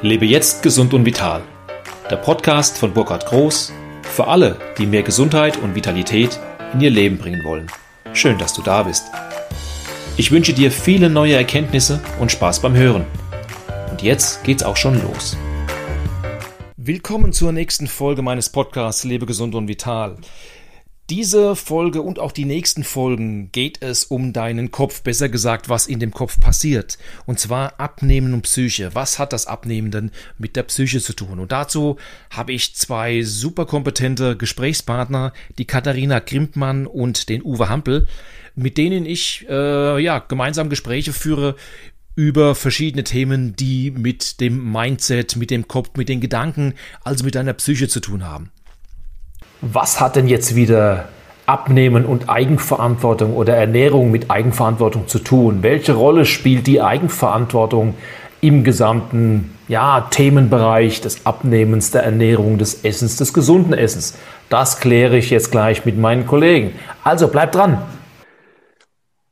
Lebe jetzt gesund und vital. Der Podcast von Burkhard Groß für alle, die mehr Gesundheit und Vitalität in ihr Leben bringen wollen. Schön, dass du da bist. Ich wünsche dir viele neue Erkenntnisse und Spaß beim Hören. Und jetzt geht's auch schon los. Willkommen zur nächsten Folge meines Podcasts Lebe gesund und vital. Diese Folge und auch die nächsten Folgen geht es um deinen Kopf, besser gesagt, was in dem Kopf passiert. Und zwar Abnehmen und Psyche. Was hat das Abnehmen denn mit der Psyche zu tun? Und dazu habe ich zwei super kompetente Gesprächspartner, die Katharina Grimpmann und den Uwe Hampel, mit denen ich äh, ja gemeinsam Gespräche führe über verschiedene Themen, die mit dem Mindset, mit dem Kopf, mit den Gedanken, also mit deiner Psyche zu tun haben. Was hat denn jetzt wieder Abnehmen und Eigenverantwortung oder Ernährung mit Eigenverantwortung zu tun? Welche Rolle spielt die Eigenverantwortung im gesamten ja, Themenbereich des Abnehmens, der Ernährung, des Essens, des gesunden Essens? Das kläre ich jetzt gleich mit meinen Kollegen. Also bleibt dran.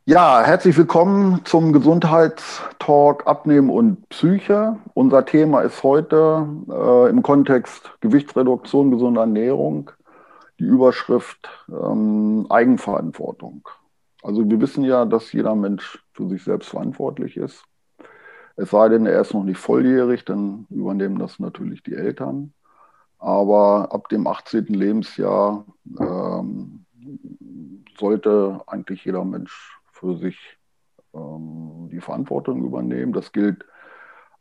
Ja, herzlich willkommen zum Gesundheitstalk Abnehmen und Psyche. Unser Thema ist heute äh, im Kontext Gewichtsreduktion, gesunde Ernährung die Überschrift ähm, Eigenverantwortung. Also wir wissen ja, dass jeder Mensch für sich selbst verantwortlich ist. Es sei denn, er ist noch nicht volljährig, dann übernehmen das natürlich die Eltern. Aber ab dem 18. Lebensjahr ähm, sollte eigentlich jeder Mensch für sich ähm, die Verantwortung übernehmen. Das gilt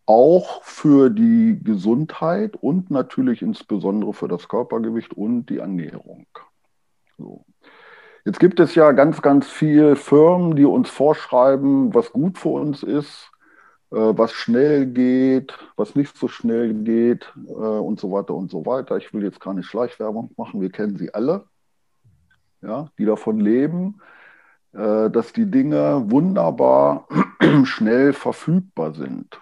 auch für die Gesundheit und natürlich insbesondere für das Körpergewicht und die Ernährung. So. Jetzt gibt es ja ganz, ganz viele Firmen, die uns vorschreiben, was gut für uns ist, äh, was schnell geht, was nicht so schnell geht äh, und so weiter und so weiter. Ich will jetzt keine Schleichwerbung machen, wir kennen sie alle, ja, die davon leben, äh, dass die Dinge wunderbar schnell verfügbar sind.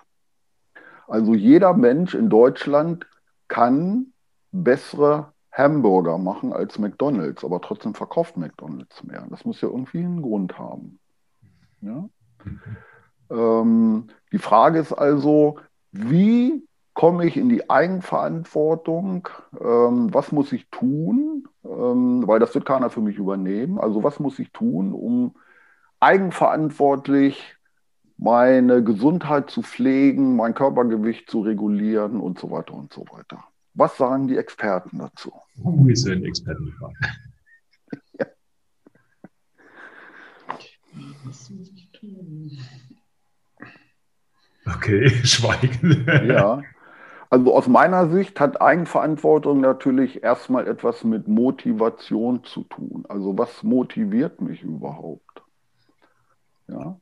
Also jeder Mensch in Deutschland kann bessere Hamburger machen als McDonald's, aber trotzdem verkauft McDonald's mehr. Das muss ja irgendwie einen Grund haben. Ja? Ähm, die Frage ist also, wie komme ich in die Eigenverantwortung? Ähm, was muss ich tun? Ähm, weil das wird keiner für mich übernehmen. Also was muss ich tun, um eigenverantwortlich meine Gesundheit zu pflegen, mein Körpergewicht zu regulieren und so weiter und so weiter. Was sagen die Experten dazu? Wo ist denn Experten ja. Was muss ich tun? Okay, schweigen. ja. Also aus meiner Sicht hat Eigenverantwortung natürlich erstmal etwas mit Motivation zu tun. Also was motiviert mich überhaupt? Ja.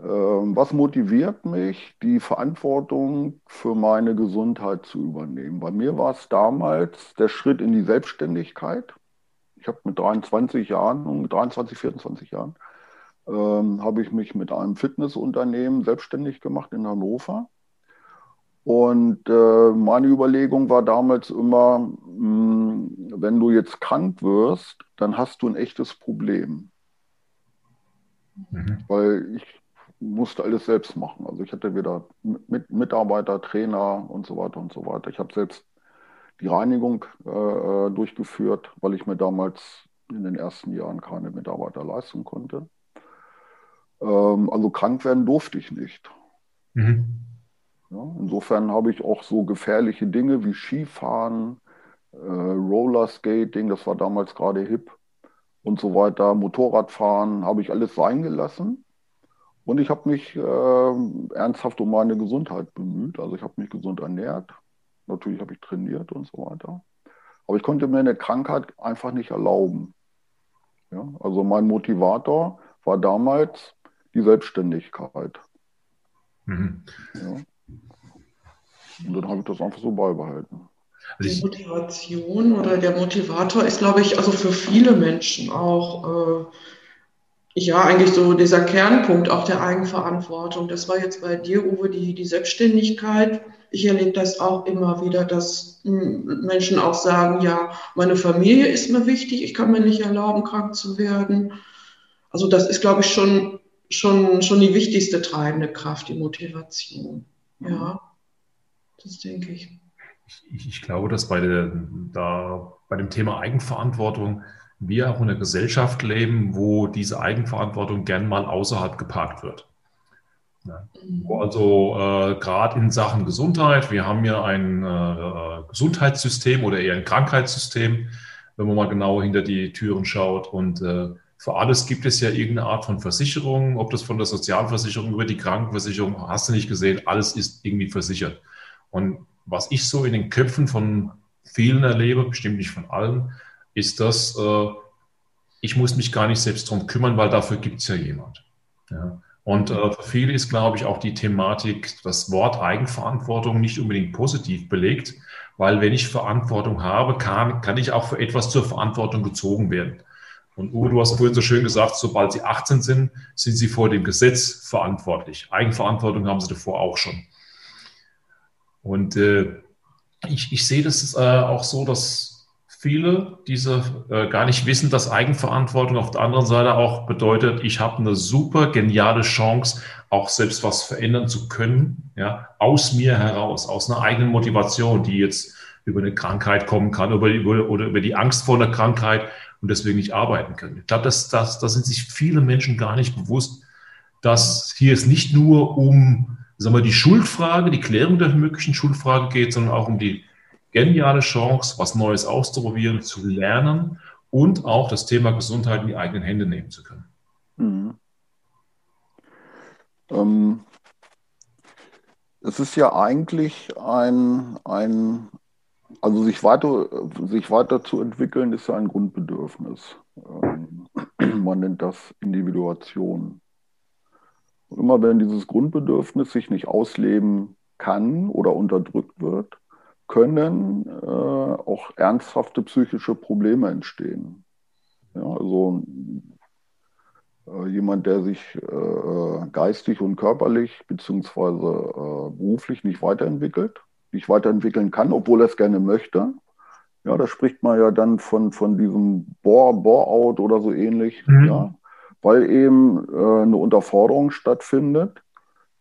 Ähm, was motiviert mich, die Verantwortung für meine Gesundheit zu übernehmen? Bei mir war es damals der Schritt in die Selbstständigkeit. Ich habe mit 23 Jahren, mit 23, 24 Jahren, ähm, habe ich mich mit einem Fitnessunternehmen selbstständig gemacht in Hannover. Und äh, meine Überlegung war damals immer, mh, hm, wenn du jetzt krank wirst, dann hast du ein echtes Problem. Mhm. Weil ich musste alles selbst machen. Also ich hatte wieder mit Mitarbeiter, Trainer und so weiter und so weiter. Ich habe selbst die Reinigung äh, äh, durchgeführt, weil ich mir damals in den ersten Jahren keine Mitarbeiter leisten konnte. Ähm, also krank werden durfte ich nicht. Mhm. Ja, insofern habe ich auch so gefährliche Dinge wie Skifahren, äh, Rollerskating, das war damals gerade hip und so weiter, Motorradfahren, habe ich alles sein gelassen und ich habe mich äh, ernsthaft um meine Gesundheit bemüht. Also ich habe mich gesund ernährt. Natürlich habe ich trainiert und so weiter. Aber ich konnte mir eine Krankheit einfach nicht erlauben. Ja? Also mein Motivator war damals die Selbstständigkeit. Mhm. Ja? Und dann habe ich das einfach so beibehalten. Also die Motivation oder der Motivator ist, glaube ich, also für viele Menschen auch äh, ja, eigentlich so dieser Kernpunkt auch der Eigenverantwortung. Das war jetzt bei dir, Uwe, die, die Selbstständigkeit. Ich erlebe das auch immer wieder, dass hm, Menschen auch sagen, ja, meine Familie ist mir wichtig, ich kann mir nicht erlauben, krank zu werden. Also das ist, glaube ich, schon, schon, schon die wichtigste treibende Kraft, die Motivation. Ja. Das denke ich. Ich, ich glaube, dass bei, der, da, bei dem Thema Eigenverantwortung wir auch in einer Gesellschaft leben, wo diese Eigenverantwortung gern mal außerhalb geparkt wird. Ja. Also äh, gerade in Sachen Gesundheit, wir haben ja ein äh, Gesundheitssystem oder eher ein Krankheitssystem, wenn man mal genauer hinter die Türen schaut. Und äh, für alles gibt es ja irgendeine Art von Versicherung, ob das von der Sozialversicherung über die Krankenversicherung, hast du nicht gesehen, alles ist irgendwie versichert. Und was ich so in den Köpfen von vielen erlebe, bestimmt nicht von allen, ist, dass äh, ich muss mich gar nicht selbst darum kümmern, weil dafür gibt es ja jemand. Ja. Und äh, für viele ist, glaube ich, auch die Thematik, das Wort Eigenverantwortung nicht unbedingt positiv belegt, weil wenn ich Verantwortung habe, kann, kann ich auch für etwas zur Verantwortung gezogen werden. Und Uwe, du hast vorhin so schön gesagt, sobald sie 18 sind, sind sie vor dem Gesetz verantwortlich. Eigenverantwortung haben sie davor auch schon. Und äh, ich, ich sehe das äh, auch so, dass viele diese äh, gar nicht wissen, dass Eigenverantwortung auf der anderen Seite auch bedeutet, ich habe eine super geniale Chance, auch selbst was verändern zu können, ja, aus mir heraus, aus einer eigenen Motivation, die jetzt über eine Krankheit kommen kann über, über, oder über die Angst vor einer Krankheit und deswegen nicht arbeiten können. Ich glaube, da sind sich viele Menschen gar nicht bewusst, dass hier es nicht nur um sagen wir, die Schuldfrage, die Klärung der möglichen Schuldfrage geht, sondern auch um die geniale Chance, was Neues auszuprobieren, zu lernen und auch das Thema Gesundheit in die eigenen Hände nehmen zu können. Mhm. Ähm, es ist ja eigentlich ein, ein also sich weiter, sich weiterzuentwickeln, ist ja ein Grundbedürfnis. Ähm, man nennt das Individuation. Und immer wenn dieses Grundbedürfnis sich nicht ausleben kann oder unterdrückt wird, können äh, auch ernsthafte psychische Probleme entstehen. Ja, also äh, jemand, der sich äh, geistig und körperlich beziehungsweise äh, beruflich nicht weiterentwickelt, nicht weiterentwickeln kann, obwohl er es gerne möchte. Ja, da spricht man ja dann von, von diesem Bore, Bore-out oder so ähnlich, mhm. ja, weil eben äh, eine Unterforderung stattfindet,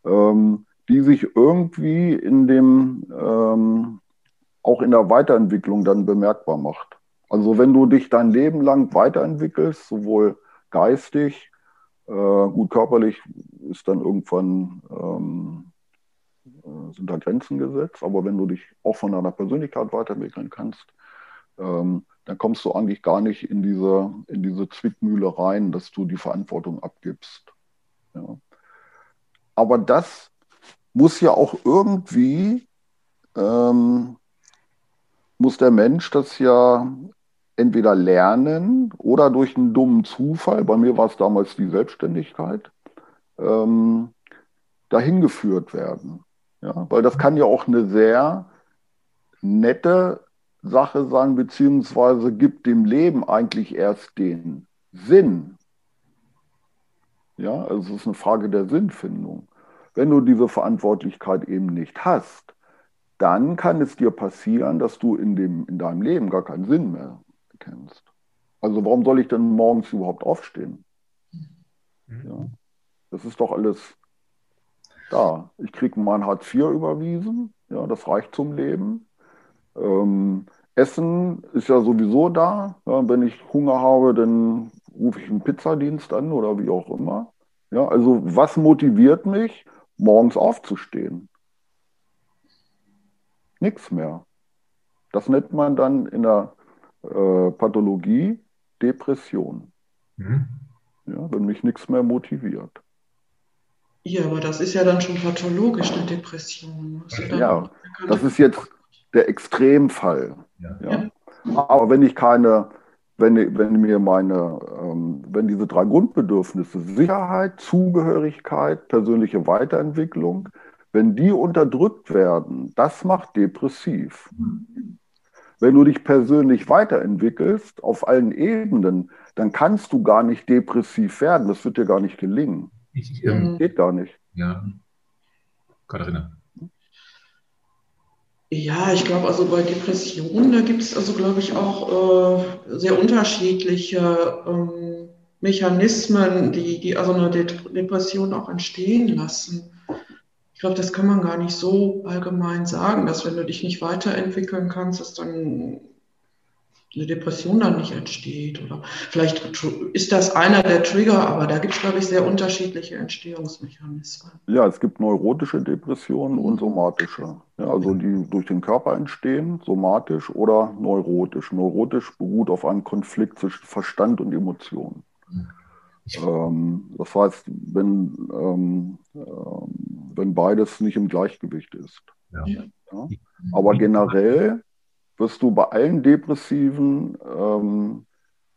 ähm, die sich irgendwie in dem ähm, auch in der Weiterentwicklung dann bemerkbar macht. Also wenn du dich dein Leben lang weiterentwickelst, sowohl geistig, äh, gut körperlich ist dann irgendwann ähm, äh, sind da Grenzen gesetzt, aber wenn du dich auch von deiner Persönlichkeit weiterentwickeln kannst, ähm, dann kommst du eigentlich gar nicht in diese, in diese Zwickmühle rein, dass du die Verantwortung abgibst. Ja. Aber das muss ja auch irgendwie ähm, muss der Mensch das ja entweder lernen oder durch einen dummen Zufall, bei mir war es damals die Selbstständigkeit, ähm, dahin geführt werden. Ja, weil das kann ja auch eine sehr nette Sache sein, beziehungsweise gibt dem Leben eigentlich erst den Sinn. Ja, also es ist eine Frage der Sinnfindung. Wenn du diese Verantwortlichkeit eben nicht hast, dann kann es dir passieren, dass du in, dem, in deinem Leben gar keinen Sinn mehr kennst. Also warum soll ich denn morgens überhaupt aufstehen? Mhm. Ja, das ist doch alles da. Ich kriege mein Hartz IV überwiesen, ja, das reicht zum Leben. Ähm, Essen ist ja sowieso da. Ja, wenn ich Hunger habe, dann rufe ich einen Pizzadienst an oder wie auch immer. Ja, also was motiviert mich, morgens aufzustehen? Nichts mehr. Das nennt man dann in der äh, Pathologie Depression. Mhm. Ja, wenn mich nichts mehr motiviert. Ja, aber das ist ja dann schon pathologisch, eine Depression. ja, das ist jetzt der Extremfall. Ja. ja. Aber wenn ich keine, wenn, wenn mir meine, ähm, wenn diese drei Grundbedürfnisse, Sicherheit, Zugehörigkeit, persönliche Weiterentwicklung, wenn die unterdrückt werden, das macht depressiv. Wenn du dich persönlich weiterentwickelst auf allen Ebenen, dann kannst du gar nicht depressiv werden. Das wird dir gar nicht gelingen. Ich, ähm, Geht gar nicht. Ja. Katharina. Ja, ich glaube, also bei Depressionen, da gibt es also, glaube ich, auch äh, sehr unterschiedliche ähm, Mechanismen, die, die also eine Depression auch entstehen lassen glaube, das kann man gar nicht so allgemein sagen, dass wenn du dich nicht weiterentwickeln kannst, dass dann eine Depression dann nicht entsteht. Oder vielleicht ist das einer der Trigger, aber da gibt es, glaube ich, sehr unterschiedliche Entstehungsmechanismen. Ja, es gibt neurotische Depressionen und somatische. Ja, also die durch den Körper entstehen, somatisch oder neurotisch. Neurotisch beruht auf einem Konflikt zwischen Verstand und Emotionen. Ähm, das heißt, wenn, ähm, ähm, wenn beides nicht im Gleichgewicht ist. Ja. Ja. Aber generell wirst du bei allen depressiven ähm,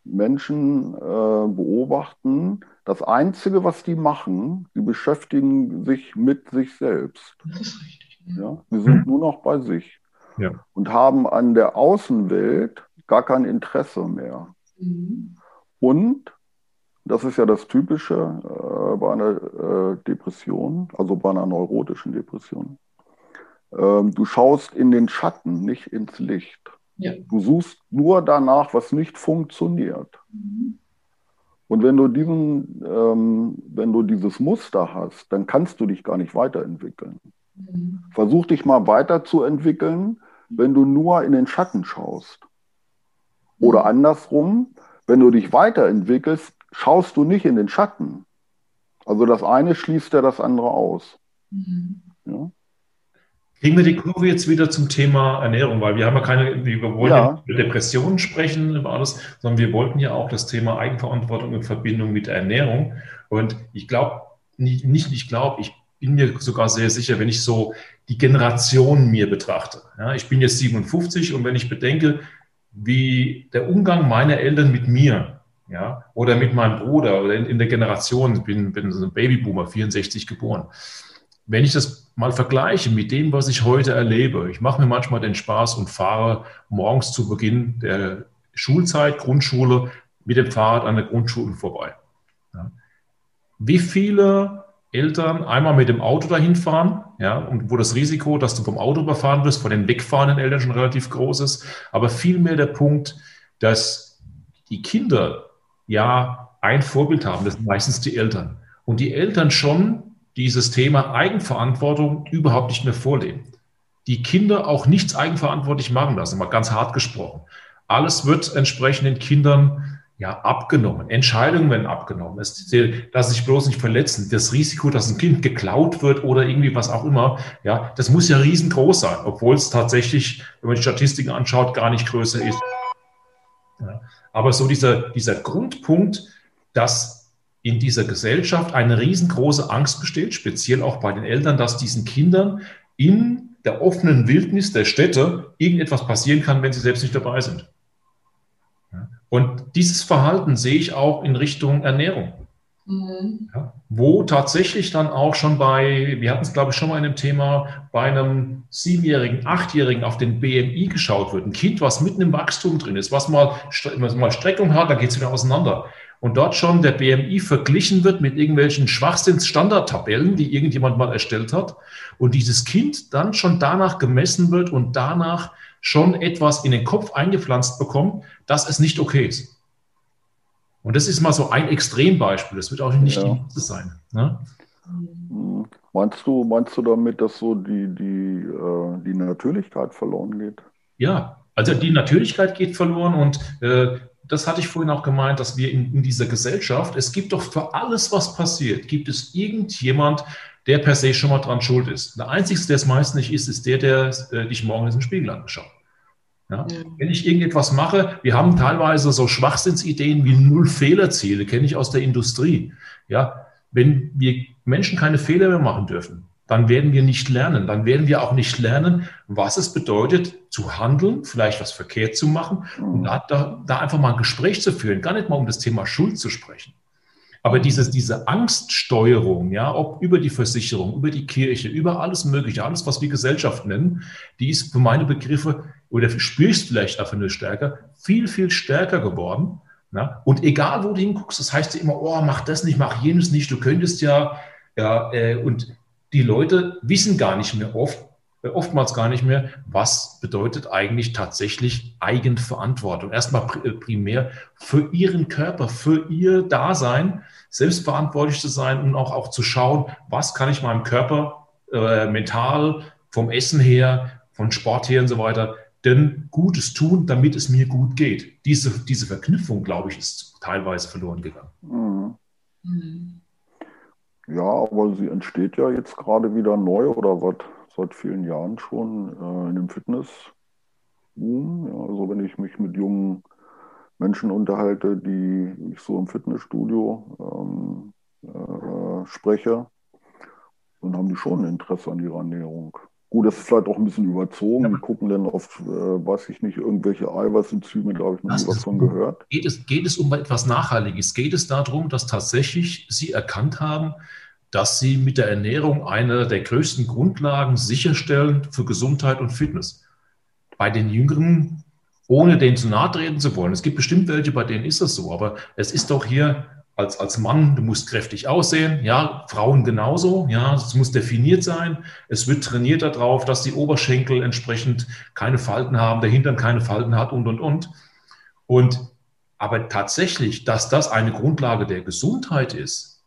Menschen äh, beobachten, das Einzige, was die machen, die beschäftigen sich mit sich selbst. Das ist richtig. Ja? Sie sind mhm. nur noch bei sich ja. und haben an der Außenwelt gar kein Interesse mehr. Mhm. Und, das ist ja das Typische äh, bei einer äh, Depression, also bei einer neurotischen Depression, ähm, du schaust in den Schatten, nicht ins Licht. Ja. Du suchst nur danach, was nicht funktioniert. Mhm. Und wenn du diesen, ähm, wenn du dieses Muster hast, dann kannst du dich gar nicht weiterentwickeln. Mhm. Versuch dich mal weiterzuentwickeln, wenn du nur in den Schatten schaust. Oder mhm. andersrum, wenn du dich weiterentwickelst, schaust du nicht in den Schatten. Also das eine schließt ja das andere aus. Mhm. Ja? Kriegen wir die Kurve jetzt wieder zum Thema Ernährung, weil wir haben ja keine, wir wollen ja. über Depressionen sprechen, über alles, sondern wir wollten ja auch das Thema Eigenverantwortung in Verbindung mit Ernährung. Und ich glaube, nicht, nicht ich glaube, ich bin mir sogar sehr sicher, wenn ich so die Generation mir betrachte. Ja, ich bin jetzt 57 und wenn ich bedenke, wie der Umgang meiner Eltern mit mir, ja, oder mit meinem Bruder oder in, in der Generation, ich bin, bin so ein Babyboomer, 64 geboren, wenn ich das mal vergleiche mit dem, was ich heute erlebe, ich mache mir manchmal den Spaß und fahre morgens zu Beginn der Schulzeit, Grundschule, mit dem Fahrrad an der Grundschule vorbei. Ja. Wie viele Eltern einmal mit dem Auto dahin fahren, ja, und wo das Risiko, dass du vom Auto überfahren wirst, von den wegfahrenden Eltern schon relativ groß ist, aber vielmehr der Punkt, dass die Kinder ja ein Vorbild haben, das sind meistens die Eltern. Und die Eltern schon dieses Thema Eigenverantwortung überhaupt nicht mehr vorleben. Die Kinder auch nichts eigenverantwortlich machen lassen, mal ganz hart gesprochen. Alles wird entsprechend den Kindern ja, abgenommen. Entscheidungen werden abgenommen. Es, dass sich bloß nicht verletzen. Das Risiko, dass ein Kind geklaut wird oder irgendwie was auch immer, ja, das muss ja riesengroß sein, obwohl es tatsächlich, wenn man die Statistiken anschaut, gar nicht größer ist. Ja. Aber so dieser, dieser Grundpunkt, dass in dieser Gesellschaft eine riesengroße Angst besteht, speziell auch bei den Eltern, dass diesen Kindern in der offenen Wildnis der Städte irgendetwas passieren kann, wenn sie selbst nicht dabei sind. Und dieses Verhalten sehe ich auch in Richtung Ernährung. Mhm. Ja, wo tatsächlich dann auch schon bei, wir hatten es glaube ich schon mal in dem Thema, bei einem Siebenjährigen, Achtjährigen auf den BMI geschaut wird. Ein Kind, was mitten im Wachstum drin ist, was mal, was mal Streckung hat, dann geht es wieder auseinander und dort schon der BMI verglichen wird mit irgendwelchen Schwachsinns-Standardtabellen, die irgendjemand mal erstellt hat und dieses Kind dann schon danach gemessen wird und danach schon etwas in den Kopf eingepflanzt bekommt, dass es nicht okay ist. Und das ist mal so ein Extrembeispiel. Das wird auch nicht ja. die letzte sein. Ne? Meinst du, meinst du damit, dass so die, die, äh, die Natürlichkeit verloren geht? Ja, also die Natürlichkeit geht verloren und äh, das hatte ich vorhin auch gemeint, dass wir in, in, dieser Gesellschaft, es gibt doch für alles, was passiert, gibt es irgendjemand, der per se schon mal dran schuld ist. Der Einzige, der es meist nicht ist, ist der, der äh, dich morgen in den Spiegel angeschaut. Ja? Wenn ich irgendetwas mache, wir haben teilweise so Schwachsinnsideen wie Null-Fehlerziele, kenne ich aus der Industrie. Ja? Wenn wir Menschen keine Fehler mehr machen dürfen, dann werden wir nicht lernen. Dann werden wir auch nicht lernen, was es bedeutet, zu handeln, vielleicht was verkehrt zu machen und da, da, da einfach mal ein Gespräch zu führen, gar nicht mal um das Thema Schuld zu sprechen. Aber dieses, diese Angststeuerung, ja, ob über die Versicherung, über die Kirche, über alles Mögliche, alles, was wir Gesellschaft nennen, die ist für meine Begriffe, oder spürst vielleicht einfach nur stärker, viel, viel stärker geworden. Na? Und egal, wo du hinguckst, das heißt ja immer, oh, mach das nicht, mach jenes nicht, du könntest ja, ja, äh, und die Leute wissen gar nicht mehr oft, äh, oftmals gar nicht mehr, was bedeutet eigentlich tatsächlich Eigenverantwortung. Erstmal äh, primär für ihren Körper, für ihr Dasein, selbstverantwortlich zu sein und auch, auch zu schauen, was kann ich meinem Körper äh, mental, vom Essen her, von Sport her und so weiter, denn Gutes tun, damit es mir gut geht. Diese, diese Verknüpfung, glaube ich, ist teilweise verloren gegangen. Mhm. Ja, aber sie entsteht ja jetzt gerade wieder neu oder was seit vielen Jahren schon äh, in dem Fitness. Ja, also wenn ich mich mit jungen Menschen unterhalte, die ich so im Fitnessstudio ähm, äh, spreche, dann haben die schon Interesse an ihrer Ernährung. Gut, das ist vielleicht auch ein bisschen überzogen. Ja. Die gucken dann auf, äh, weiß ich nicht, irgendwelche Eiweißenzyme, da habe ich noch nie was von gehört. Geht es, geht es um etwas Nachhaltiges? Geht es darum, dass tatsächlich Sie erkannt haben, dass Sie mit der Ernährung eine der größten Grundlagen sicherstellen für Gesundheit und Fitness? Bei den Jüngeren, ohne denen zu nahe treten zu wollen, es gibt bestimmt welche, bei denen ist das so, aber es ist doch hier als, als Mann, du musst kräftig aussehen, ja, Frauen genauso, ja, es muss definiert sein, es wird trainiert darauf, dass die Oberschenkel entsprechend keine Falten haben, der Hintern keine Falten hat und, und, und. Und, aber tatsächlich, dass das eine Grundlage der Gesundheit ist,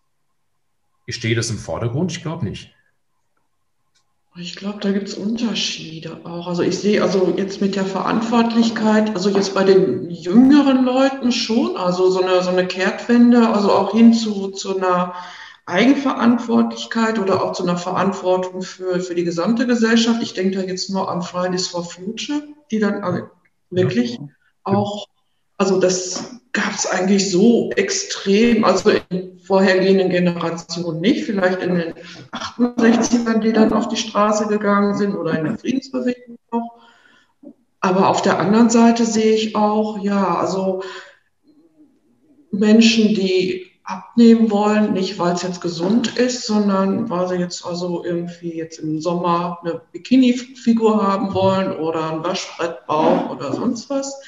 steht das im Vordergrund? Ich glaube nicht. Ich glaube, da gibt es Unterschiede auch. Also ich sehe also jetzt mit der Verantwortlichkeit, also jetzt bei den jüngeren Leuten schon, also so eine, so eine Kehrtwende, also auch hin zu, zu einer Eigenverantwortlichkeit oder auch zu einer Verantwortung für, für die gesamte Gesellschaft. Ich denke da jetzt nur an Fridays for Future, die dann also wirklich ja. auch, also das gab es eigentlich so extrem, also in vorhergehenden Generationen nicht, vielleicht in den 68ern, die dann auf die Straße gegangen sind oder in der Friedensbewegung noch. Aber auf der anderen Seite sehe ich auch, ja, also Menschen, die abnehmen wollen, nicht weil es jetzt gesund ist, sondern weil sie jetzt also irgendwie jetzt im Sommer eine Bikini-Figur haben wollen oder ein Waschbrettbauch oder sonst was.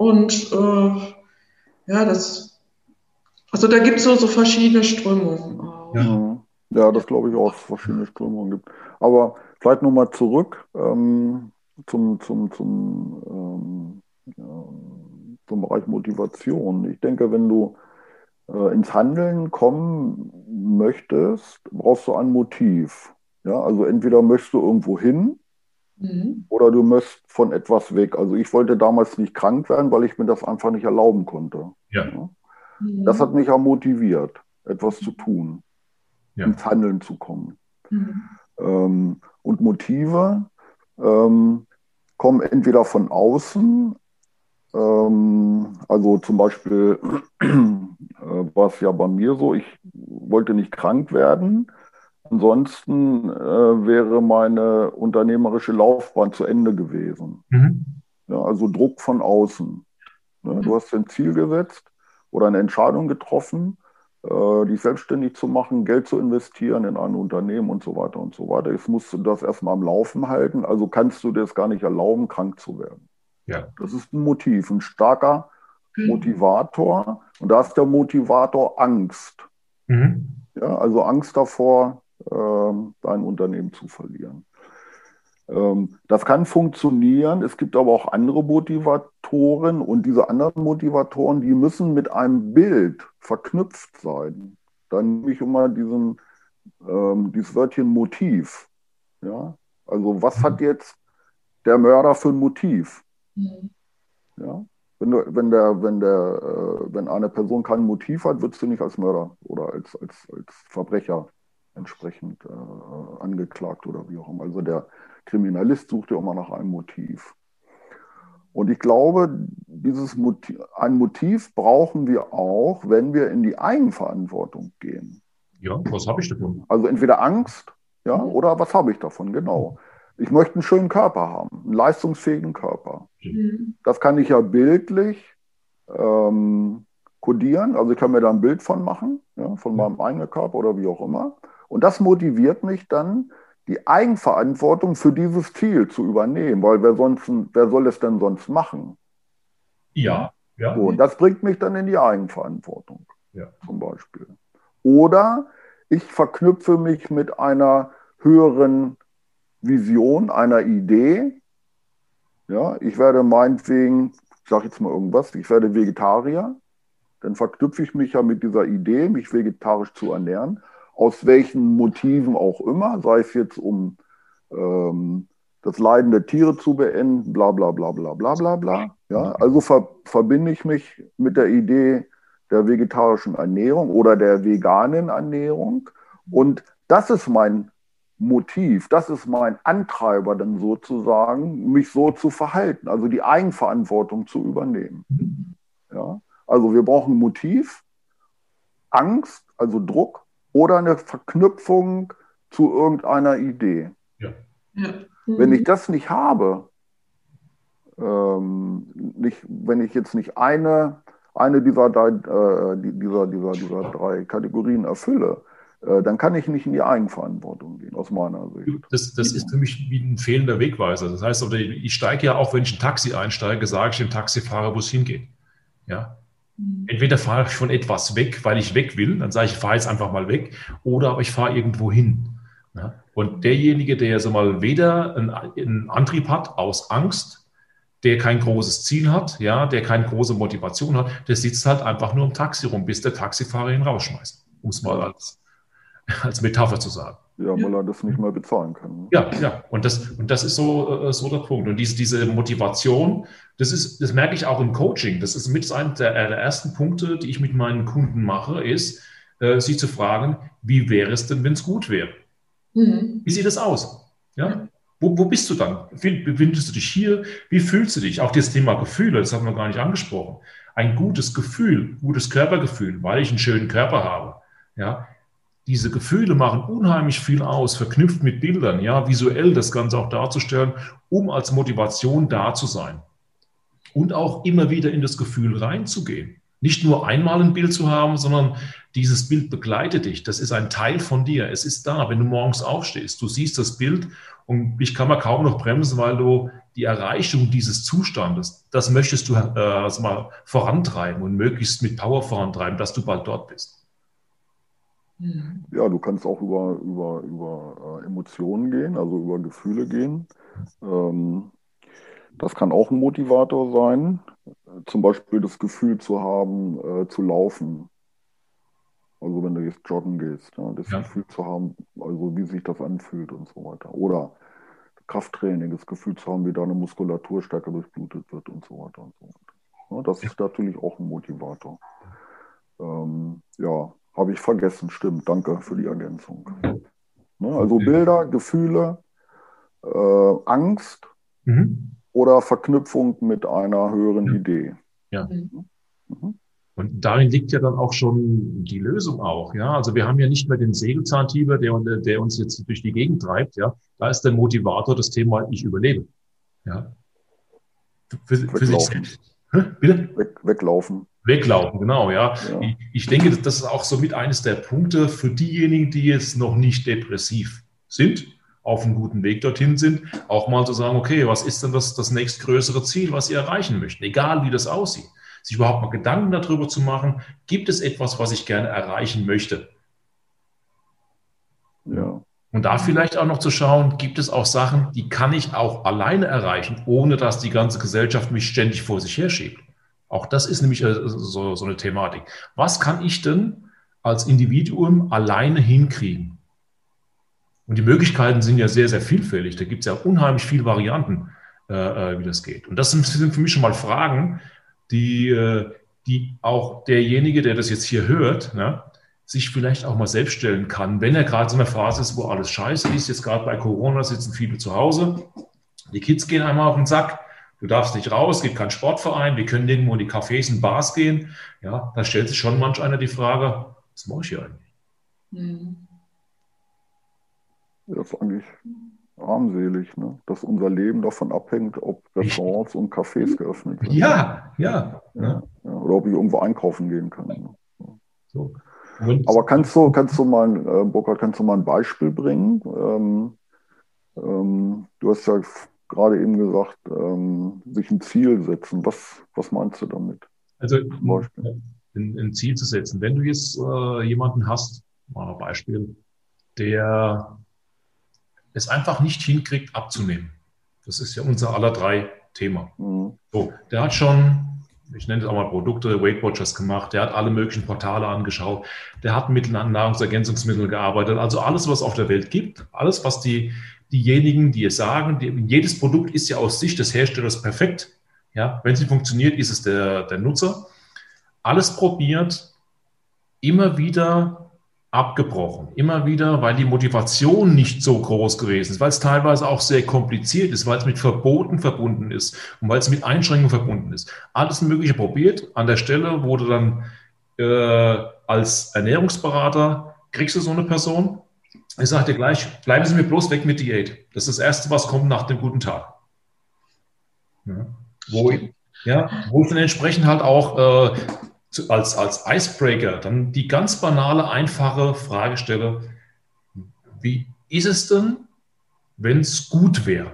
Und äh, ja, das, also da gibt es so, so verschiedene Strömungen. Ja, ja das glaube ich auch, dass es verschiedene Strömungen gibt. Aber vielleicht nochmal zurück ähm, zum, zum, zum, ähm, ja, zum Bereich Motivation. Ich denke, wenn du äh, ins Handeln kommen möchtest, brauchst du ein Motiv. Ja, also entweder möchtest du irgendwo hin mhm. oder du möchtest von etwas weg. Also ich wollte damals nicht krank werden, weil ich mir das einfach nicht erlauben konnte. Ja. ja. Mhm. Das hat mich ja motiviert, etwas zu tun, ja. ins Handeln zu kommen. Mhm. Ähm, und Motive ähm, kommen entweder von außen, ähm, also zum Beispiel äh, war es ja bei mir so, ich wollte nicht krank werden. Ansonsten äh, wäre meine unternehmerische Laufbahn zu Ende gewesen. Mhm. Ja, also Druck von außen. Ne? Du hast ein Ziel gesetzt oder eine Entscheidung getroffen, äh, dich selbstständig zu machen, Geld zu investieren in ein Unternehmen und so weiter und so weiter. Jetzt musst du das erstmal am Laufen halten, also kannst du dir es gar nicht erlauben, krank zu werden. Ja. Das ist ein Motiv, ein starker mhm. Motivator. Und da ist der Motivator Angst. Mhm. Ja, also Angst davor, äh, dein Unternehmen zu verlieren. Ähm, das kann funktionieren. Es gibt aber auch andere Motivatoren und diese anderen Motivatoren, die müssen mit einem Bild verknüpft sein. Dann nehme ich immer diesen, ähm, dieses Wörtchen Motiv. Ja? Also was hat jetzt der Mörder für ein Motiv? Mhm. Ja? Wenn, du, wenn, der, wenn, der, äh, wenn eine Person kein Motiv hat, würdest du nicht als Mörder oder als, als, als Verbrecher entsprechend äh, angeklagt oder wie auch immer. Also der, Kriminalist sucht ja immer nach einem Motiv. Und ich glaube, dieses Motiv, ein Motiv brauchen wir auch, wenn wir in die Eigenverantwortung gehen. Ja, was habe ich davon? Also entweder Angst, ja, mhm. oder was habe ich davon, genau. Ich möchte einen schönen Körper haben, einen leistungsfähigen Körper. Mhm. Das kann ich ja bildlich ähm, kodieren, also ich kann mir da ein Bild von machen, ja, von meinem eigenen Körper oder wie auch immer. Und das motiviert mich dann, die Eigenverantwortung für dieses Ziel zu übernehmen, weil wer, sonst, wer soll es denn sonst machen? Ja. ja. So, und das bringt mich dann in die Eigenverantwortung, ja. zum Beispiel. Oder ich verknüpfe mich mit einer höheren Vision, einer Idee. Ja, ich werde meinetwegen, ich sage jetzt mal irgendwas, ich werde Vegetarier. Dann verknüpfe ich mich ja mit dieser Idee, mich vegetarisch zu ernähren. Aus welchen Motiven auch immer, sei es jetzt um ähm, das Leiden der Tiere zu beenden, bla bla bla bla bla bla bla. Ja, also ver verbinde ich mich mit der Idee der vegetarischen Ernährung oder der veganen Ernährung. Und das ist mein Motiv, das ist mein Antreiber dann sozusagen, mich so zu verhalten, also die Eigenverantwortung zu übernehmen. Ja? Also wir brauchen Motiv, Angst, also Druck oder eine Verknüpfung zu irgendeiner Idee. Ja. Ja. Wenn ich das nicht habe, ähm, nicht, wenn ich jetzt nicht eine, eine dieser, äh, dieser, dieser, dieser drei Kategorien erfülle, äh, dann kann ich nicht in die Eigenverantwortung gehen, aus meiner Sicht. Das, das ist für mich wie ein fehlender Wegweiser. Das heißt, ich steige ja auch, wenn ich ein Taxi einsteige, sage ich dem Taxifahrer, wo es hingeht. Ja? Mhm. Entweder fahre ich von etwas weg, weil ich weg will, dann sage ich, ich fahre jetzt einfach mal weg, oder aber ich fahre irgendwo hin. Ja? Und derjenige, der so mal weder einen, einen Antrieb hat aus Angst, der kein großes Ziel hat, ja, der keine große Motivation hat, der sitzt halt einfach nur im Taxi rum, bis der Taxifahrer ihn rausschmeißt, um es mal als, als Metapher zu sagen. Ja, weil er das nicht mehr bezahlen kann. Ne? Ja, ja. Und das, und das ist so, äh, so der Punkt. Und diese, diese Motivation, das ist, das merke ich auch im Coaching. Das ist mit einer der, der ersten Punkte, die ich mit meinen Kunden mache, ist, äh, sie zu fragen, wie wäre es denn, wenn es gut wäre? Mhm. Wie sieht das aus? Ja? Wo, wo bist du dann? Befindest du dich hier? Wie fühlst du dich? Auch das Thema Gefühle, das haben wir gar nicht angesprochen. Ein gutes Gefühl, gutes Körpergefühl, weil ich einen schönen Körper habe. Ja, diese Gefühle machen unheimlich viel aus, verknüpft mit Bildern, ja, visuell das Ganze auch darzustellen, um als Motivation da zu sein. Und auch immer wieder in das Gefühl reinzugehen. Nicht nur einmal ein Bild zu haben, sondern dieses Bild begleitet dich. Das ist ein Teil von dir. Es ist da, wenn du morgens aufstehst. Du siehst das Bild und ich kann man kaum noch bremsen, weil du die Erreichung dieses Zustandes, das möchtest du äh, mal vorantreiben und möglichst mit Power vorantreiben, dass du bald dort bist. Ja, du kannst auch über, über, über äh, Emotionen gehen, also über Gefühle gehen. Ähm, das kann auch ein Motivator sein. Zum Beispiel das Gefühl zu haben, äh, zu laufen. Also wenn du jetzt joggen gehst, ja, das ja. Gefühl zu haben, also wie sich das anfühlt und so weiter. Oder Krafttraining, das Gefühl zu haben, wie deine Muskulatur stärker durchblutet wird und so weiter und so weiter. Ja, das ist natürlich auch ein Motivator. Ähm, ja, habe ich vergessen, stimmt. Danke für die Ergänzung. Ne, also Bilder, Gefühle, äh, Angst, mhm oder Verknüpfung mit einer höheren ja. Idee. Ja. Mhm. Und darin liegt ja dann auch schon die Lösung auch, ja. Also wir haben ja nicht mehr den Segelzahntiger, der, der uns jetzt durch die Gegend treibt, ja. Da ist der Motivator das Thema, ich überlebe. Ja. Für, für sich selbst. Bitte? Weg, weglaufen. Weglaufen, genau, ja. ja. Ich, ich denke, das ist auch so mit eines der Punkte für diejenigen, die jetzt noch nicht depressiv sind, auf einem guten Weg dorthin sind, auch mal zu sagen, okay, was ist denn das, das nächstgrößere Ziel, was ihr erreichen möchtet, egal wie das aussieht. Sich überhaupt mal Gedanken darüber zu machen, gibt es etwas, was ich gerne erreichen möchte? Ja. Und da vielleicht auch noch zu schauen, gibt es auch Sachen, die kann ich auch alleine erreichen, ohne dass die ganze Gesellschaft mich ständig vor sich herschiebt. Auch das ist nämlich äh, so, so eine Thematik. Was kann ich denn als Individuum alleine hinkriegen? Und die Möglichkeiten sind ja sehr, sehr vielfältig. Da gibt es ja unheimlich viele Varianten, äh, äh, wie das geht. Und das sind, sind, für mich schon mal Fragen, die, äh, die auch derjenige, der das jetzt hier hört, ne, sich vielleicht auch mal selbst stellen kann, wenn er gerade so in einer Phase ist, wo alles scheiße ist. Jetzt gerade bei Corona sitzen viele zu Hause. Die Kids gehen einmal auf den Sack. Du darfst nicht raus, es gibt keinen Sportverein, wir können irgendwo in die Cafés und Bars gehen. Ja, da stellt sich schon manch einer die Frage, was mache ich hier eigentlich? Mhm. Das ist eigentlich armselig, ne? dass unser Leben davon abhängt, ob Restaurants und Cafés geöffnet sind. Ja, ja. ja. ja oder ob ich irgendwo einkaufen gehen kann. Ne? So. Aber kannst du, kannst du mal, äh, Burkhard, kannst du mal ein Beispiel bringen? Ähm, ähm, du hast ja gerade eben gesagt, ähm, sich ein Ziel setzen. Was, was meinst du damit? Also ein, ein, Ziel zu setzen. Wenn du jetzt äh, jemanden hast, mal ein Beispiel, der es einfach nicht hinkriegt, abzunehmen. Das ist ja unser aller drei Thema. Mhm. So, der hat schon ich nenne es auch mal Produkte, Weight Watchers gemacht, der hat alle möglichen Portale angeschaut, der hat mit Nahrungsergänzungsmitteln gearbeitet, also alles, was es auf der Welt gibt, alles, was die, diejenigen, die es sagen, die, jedes Produkt ist ja aus Sicht des Herstellers perfekt. Ja, wenn es funktioniert, ist es der, der Nutzer. Alles probiert, immer wieder abgebrochen. Immer wieder, weil die Motivation nicht so groß gewesen ist, weil es teilweise auch sehr kompliziert ist, weil es mit Verboten verbunden ist und weil es mit Einschränkungen verbunden ist. Alles Mögliche probiert. An der Stelle wurde dann äh, als Ernährungsberater, kriegst du so eine Person? Ich dir gleich, bleiben Sie mir bloß weg mit Diät. Das ist das Erste, was kommt nach dem guten Tag. Ja. Wo, ja, wo ich dann entsprechend halt auch äh, als, als Icebreaker dann die ganz banale, einfache Frage stelle, wie ist es denn, wenn es gut wäre?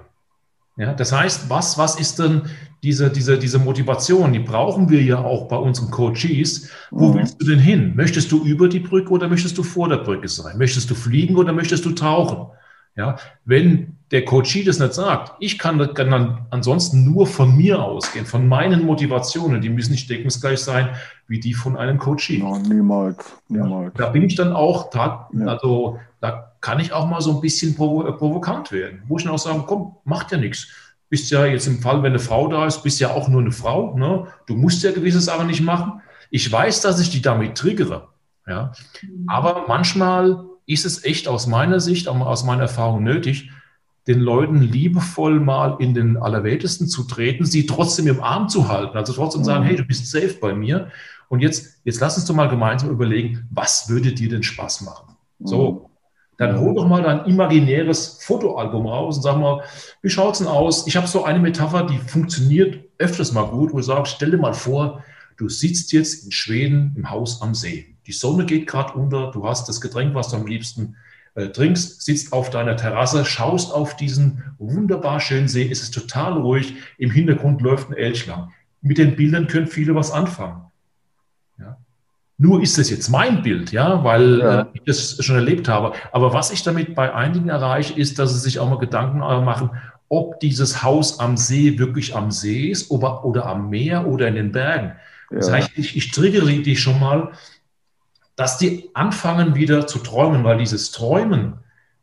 Ja, das heißt, was, was ist denn diese, diese, diese Motivation? Die brauchen wir ja auch bei unseren Coaches. Wo mhm. willst du denn hin? Möchtest du über die Brücke oder möchtest du vor der Brücke sein? Möchtest du fliegen oder möchtest du tauchen? Ja, wenn der Coachie das nicht sagt, ich kann, kann dann ansonsten nur von mir ausgehen, von meinen Motivationen, die müssen nicht deckungsgleich sein wie die von einem Coachie. Ja, niemals, niemals. Ja, da bin ich dann auch, da, ja. also da kann ich auch mal so ein bisschen provo provokant werden, wo ich dann auch sage, komm, macht ja nichts. Bist ja jetzt im Fall, wenn eine Frau da ist, bist ja auch nur eine Frau. Ne? Du musst ja gewisse Sachen nicht machen. Ich weiß, dass ich die damit triggere. Ja? Mhm. Aber manchmal ist es echt aus meiner Sicht, aus meiner Erfahrung nötig, den Leuten liebevoll mal in den Allerweltesten zu treten, sie trotzdem im Arm zu halten, also trotzdem sagen, mhm. hey, du bist safe bei mir. Und jetzt, jetzt lass uns doch mal gemeinsam überlegen, was würde dir denn Spaß machen? So, mhm. Dann hol doch mal dein imaginäres Fotoalbum raus und sag mal, wie schaut's denn aus? Ich habe so eine Metapher, die funktioniert öfters mal gut, wo ich sage, stell dir mal vor, du sitzt jetzt in Schweden im Haus am See. Die Sonne geht gerade unter, du hast das Getränk, was du am liebsten äh, trinkst, sitzt auf deiner Terrasse, schaust auf diesen wunderbar schönen See, es ist total ruhig, im Hintergrund läuft ein Elch lang. Mit den Bildern können viele was anfangen. Nur ist es jetzt mein Bild, ja, weil ja. Äh, ich das schon erlebt habe. Aber was ich damit bei einigen erreiche, ist, dass sie sich auch mal Gedanken machen, ob dieses Haus am See wirklich am See ist oder, oder am Meer oder in den Bergen. Ja. Das heißt, ich, ich triggere die schon mal, dass die anfangen wieder zu träumen, weil dieses Träumen,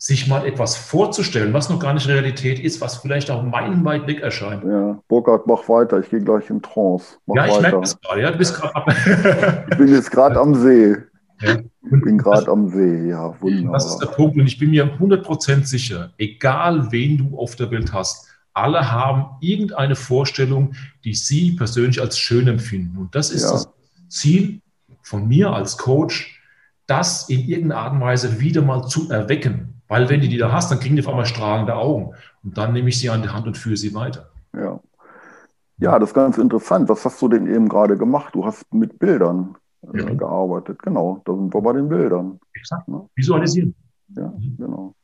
sich mal etwas vorzustellen, was noch gar nicht Realität ist, was vielleicht auch meilenweit weg erscheint. Ja, Burkhard, mach weiter, ich gehe gleich in Trance. Mach ja, ich merke das gerade, ja, du bist gerade Ich bin jetzt gerade am See. Ja. Ich bin gerade am See, ja, wunderbar. Das ist der Punkt und ich bin mir 100% sicher, egal wen du auf der Welt hast, alle haben irgendeine Vorstellung, die sie persönlich als schön empfinden. Und das ist ja. das Ziel von mir als Coach, das in irgendeiner Art und Weise wieder mal zu erwecken. Weil wenn du die da hast, dann kriegen die auf einmal strahlende Augen. Und dann nehme ich sie an die Hand und führe sie weiter. Ja. Ja, das ist ganz interessant. Was hast du denn eben gerade gemacht? Du hast mit Bildern äh, ja. gearbeitet. Genau, da sind wir bei den Bildern. Exakt. Ne? Visualisieren. Ja, mhm. genau.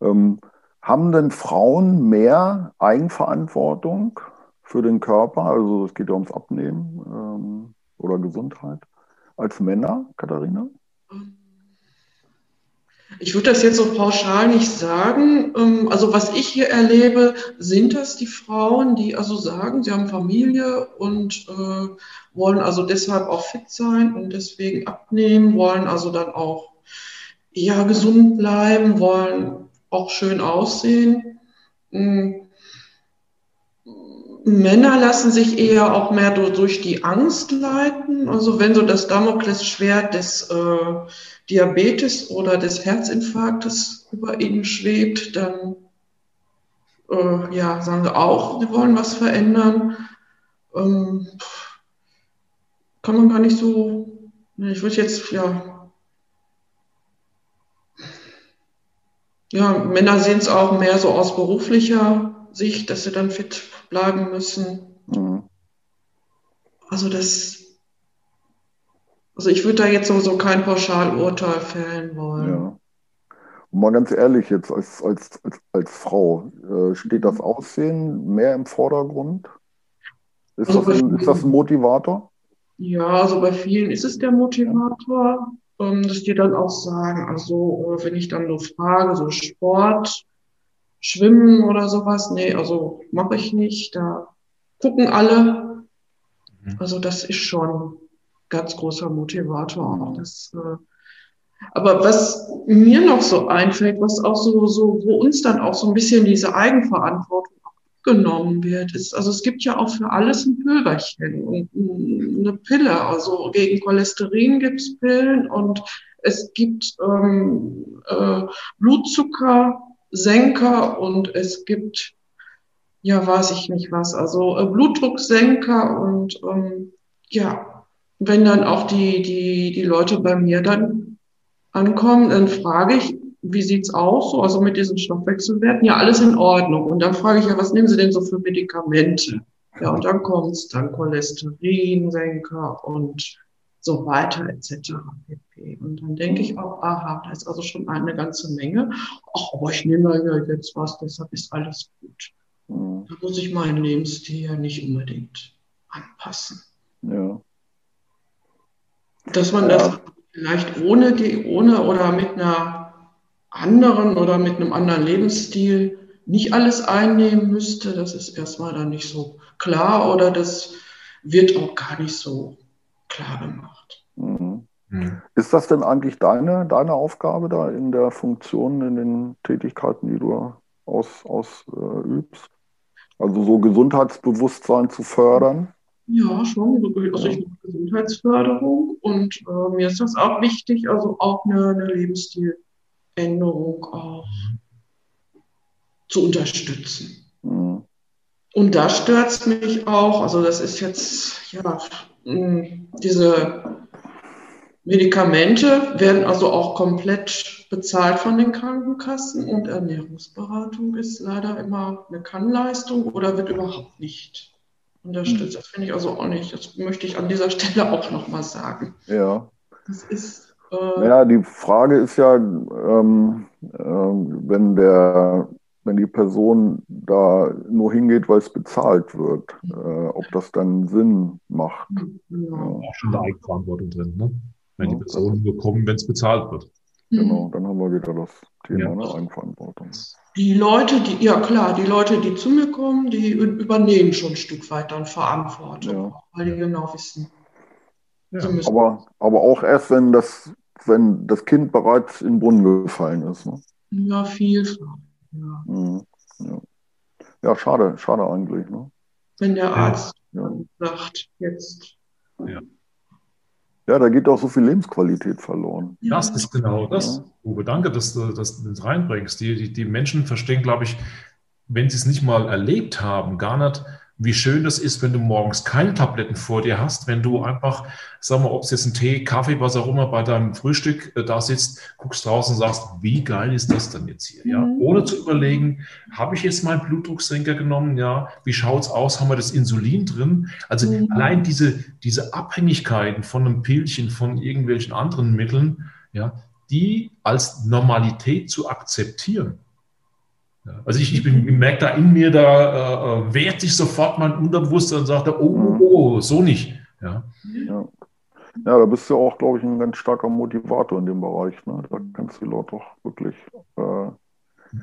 Ähm, haben denn Frauen mehr Eigenverantwortung für den Körper? Also es geht ja ums Abnehmen. Ähm, oder Gesundheit als Männer, Katharina? Ich würde das jetzt so pauschal nicht sagen. Ähm, also was ich hier erlebe, sind das die Frauen, die also sagen, sie haben Familie und äh, wollen also deshalb auch fit sein und deswegen abnehmen, wollen also dann auch ja gesund bleiben, wollen auch schön aussehen. Männer lassen sich eher auch mehr durch die Angst leiten. Also wenn so das Damoklesschwert des äh, Diabetes oder des Herzinfarktes über ihnen schwebt, dann äh, ja, sagen sie auch, sie wollen was verändern. Ähm, kann man gar nicht so, ich würde jetzt, ja, ja, Männer sehen es auch mehr so aus beruflicher Sicht, dass sie dann fit bleiben müssen. Mhm. Also das, also ich würde da jetzt sowieso kein Pauschalurteil fällen wollen. Ja. Und mal ganz ehrlich, jetzt als, als, als, als Frau, äh, steht das Aussehen mehr im Vordergrund? Ist, also das ein, ist das ein Motivator? Ja, also bei vielen ist es der Motivator, ähm, dass die dann auch sagen, also äh, wenn ich dann so frage, so Sport, Schwimmen oder sowas, nee, also mache ich nicht. Da gucken alle. Mhm. Also das ist schon ganz großer Motivator. Das, äh, aber was mir noch so einfällt, was auch so, so, wo uns dann auch so ein bisschen diese Eigenverantwortung genommen wird, ist, also es gibt ja auch für alles ein Pülverchen und eine Pille. Also gegen Cholesterin gibt es Pillen und es gibt ähm, äh, Blutzuckersenker und es gibt, ja, weiß ich nicht was, also äh, Blutdrucksenker und ähm, ja, wenn dann auch die, die, die Leute bei mir dann ankommen, dann frage ich, wie sieht's aus, so, also mit diesen Stoffwechselwerten? Ja, alles in Ordnung. Und dann frage ich ja, was nehmen Sie denn so für Medikamente? Ja, und dann kommt's dann Cholesterinsenker und so weiter etc. pp. Und dann denke ich auch, aha, da ist also schon eine ganze Menge. Ach, aber ich nehme ja jetzt was, deshalb ist alles gut. Mhm. Da muss ich meinen Lebensstil ja nicht unbedingt anpassen. Ja. Dass man ja. das vielleicht ohne, ohne oder mit einer anderen oder mit einem anderen Lebensstil nicht alles einnehmen müsste, das ist erstmal dann nicht so klar oder das wird auch gar nicht so klar gemacht. Mhm. Ist das denn eigentlich deine, deine Aufgabe da in der Funktion, in den Tätigkeiten, die du ausübst? Aus, äh, also so Gesundheitsbewusstsein zu fördern? Ja, schon. Also ich mache Gesundheitsförderung und äh, mir ist das auch wichtig, also auch eine, eine Lebensstiländerung auch zu unterstützen. Mhm. Und da stört es mich auch, also das ist jetzt, ja, diese Medikamente werden also auch komplett bezahlt von den Krankenkassen und Ernährungsberatung ist leider immer eine Kannleistung oder wird überhaupt nicht unterstützt. Das finde ich also auch nicht. Das möchte ich an dieser Stelle auch nochmal sagen. Ja. Das ist. Äh, ja, die Frage ist ja, ähm, äh, wenn der wenn die Person da nur hingeht, weil es bezahlt wird, äh, ob das dann Sinn macht. Ja. Auch schon eine Eigenverantwortung drin, ne? Wenn ja, die Personen nur kommen, wenn es bezahlt wird. Genau, dann haben wir wieder das Thema ja. ne, Eigenverantwortung. Die Leute, die, ja klar, die Leute, die zu mir kommen, die übernehmen schon ein Stück weit dann Verantwortung, ja. weil die genau wissen. Ja. Aber, aber auch erst, wenn das, wenn das Kind bereits in den Brunnen gefallen ist. Ne? Ja, viel. Ja. Mhm. ja. ja. schade, schade eigentlich. Ne? Wenn der Arzt sagt, jetzt. Ja. Ja, da geht auch so viel Lebensqualität verloren. Das ist genau das, Uwe. Danke, dass du das reinbringst. Die, die, die Menschen verstehen, glaube ich, wenn sie es nicht mal erlebt haben, gar nicht, wie schön das ist, wenn du morgens keine Tabletten vor dir hast, wenn du einfach, sag mal, ob es jetzt ein Tee, Kaffee, was auch immer bei deinem Frühstück äh, da sitzt, guckst draußen und sagst, wie geil ist das denn jetzt hier? Ja, mhm. ohne zu überlegen, habe ich jetzt meinen Blutdrucksenker genommen? Ja, wie schaut's aus? Haben wir das Insulin drin? Also mhm. allein diese, diese Abhängigkeiten von einem Pillchen, von irgendwelchen anderen Mitteln, ja, die als Normalität zu akzeptieren, also ich, ich, bin, ich merke da in mir, da äh, wehrt sich sofort mein Unterbewusstsein und sagt, oh, oh, oh, so nicht. Ja. ja. Ja, da bist du auch, glaube ich, ein ganz starker Motivator in dem Bereich. Ne? Da kannst du die Leute auch wirklich äh,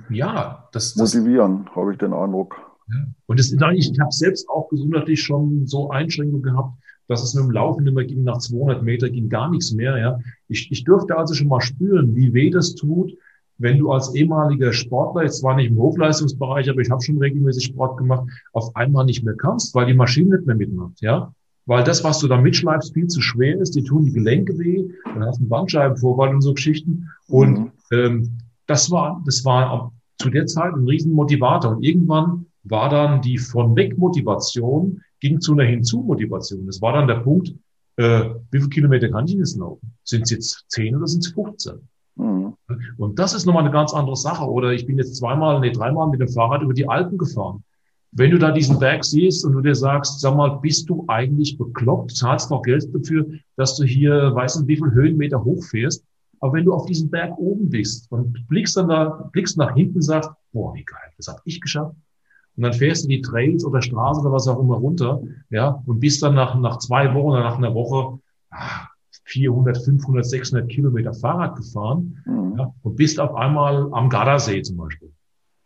ja, das, motivieren, habe ich den Eindruck. Ja. Und das ist eigentlich, ich habe selbst auch gesundheitlich schon so Einschränkungen gehabt, dass es mit dem Laufen immer ging, nach 200 Meter ging gar nichts mehr. Ja. Ich, ich durfte also schon mal spüren, wie weh das tut, wenn du als ehemaliger Sportler, jetzt zwar nicht im Hochleistungsbereich, aber ich habe schon regelmäßig Sport gemacht, auf einmal nicht mehr kannst, weil die Maschine nicht mehr mitmacht, ja. Weil das, was du da mitschleifst, viel zu schwer ist, die tun die Gelenke weh, dann hast du einen Bandscheibenvorfall und so Geschichten. Und mhm. ähm, das war, das war zu der Zeit ein Riesenmotivator. Und irgendwann war dann die von weg Motivation ging zu einer Hinzu-Motivation. Das war dann der Punkt, äh, wie viele Kilometer kann ich jetzt laufen? Sind es jetzt 10 oder sind es 15? Und das ist nochmal eine ganz andere Sache. Oder ich bin jetzt zweimal, nee, dreimal mit dem Fahrrad über die Alpen gefahren. Wenn du da diesen Berg siehst und du dir sagst, sag mal, bist du eigentlich bekloppt, zahlst noch Geld dafür, dass du hier, weißt du, wie viel Höhenmeter hochfährst. Aber wenn du auf diesem Berg oben bist und blickst dann da, blickst nach hinten sagst, boah, wie geil, das habe ich geschafft. Und dann fährst du die Trails oder Straße oder was auch immer runter, ja, und bist dann nach, nach zwei Wochen oder nach einer Woche, ah, 400, 500, 600 Kilometer Fahrrad gefahren mhm. ja, und bist auf einmal am Gardasee zum Beispiel.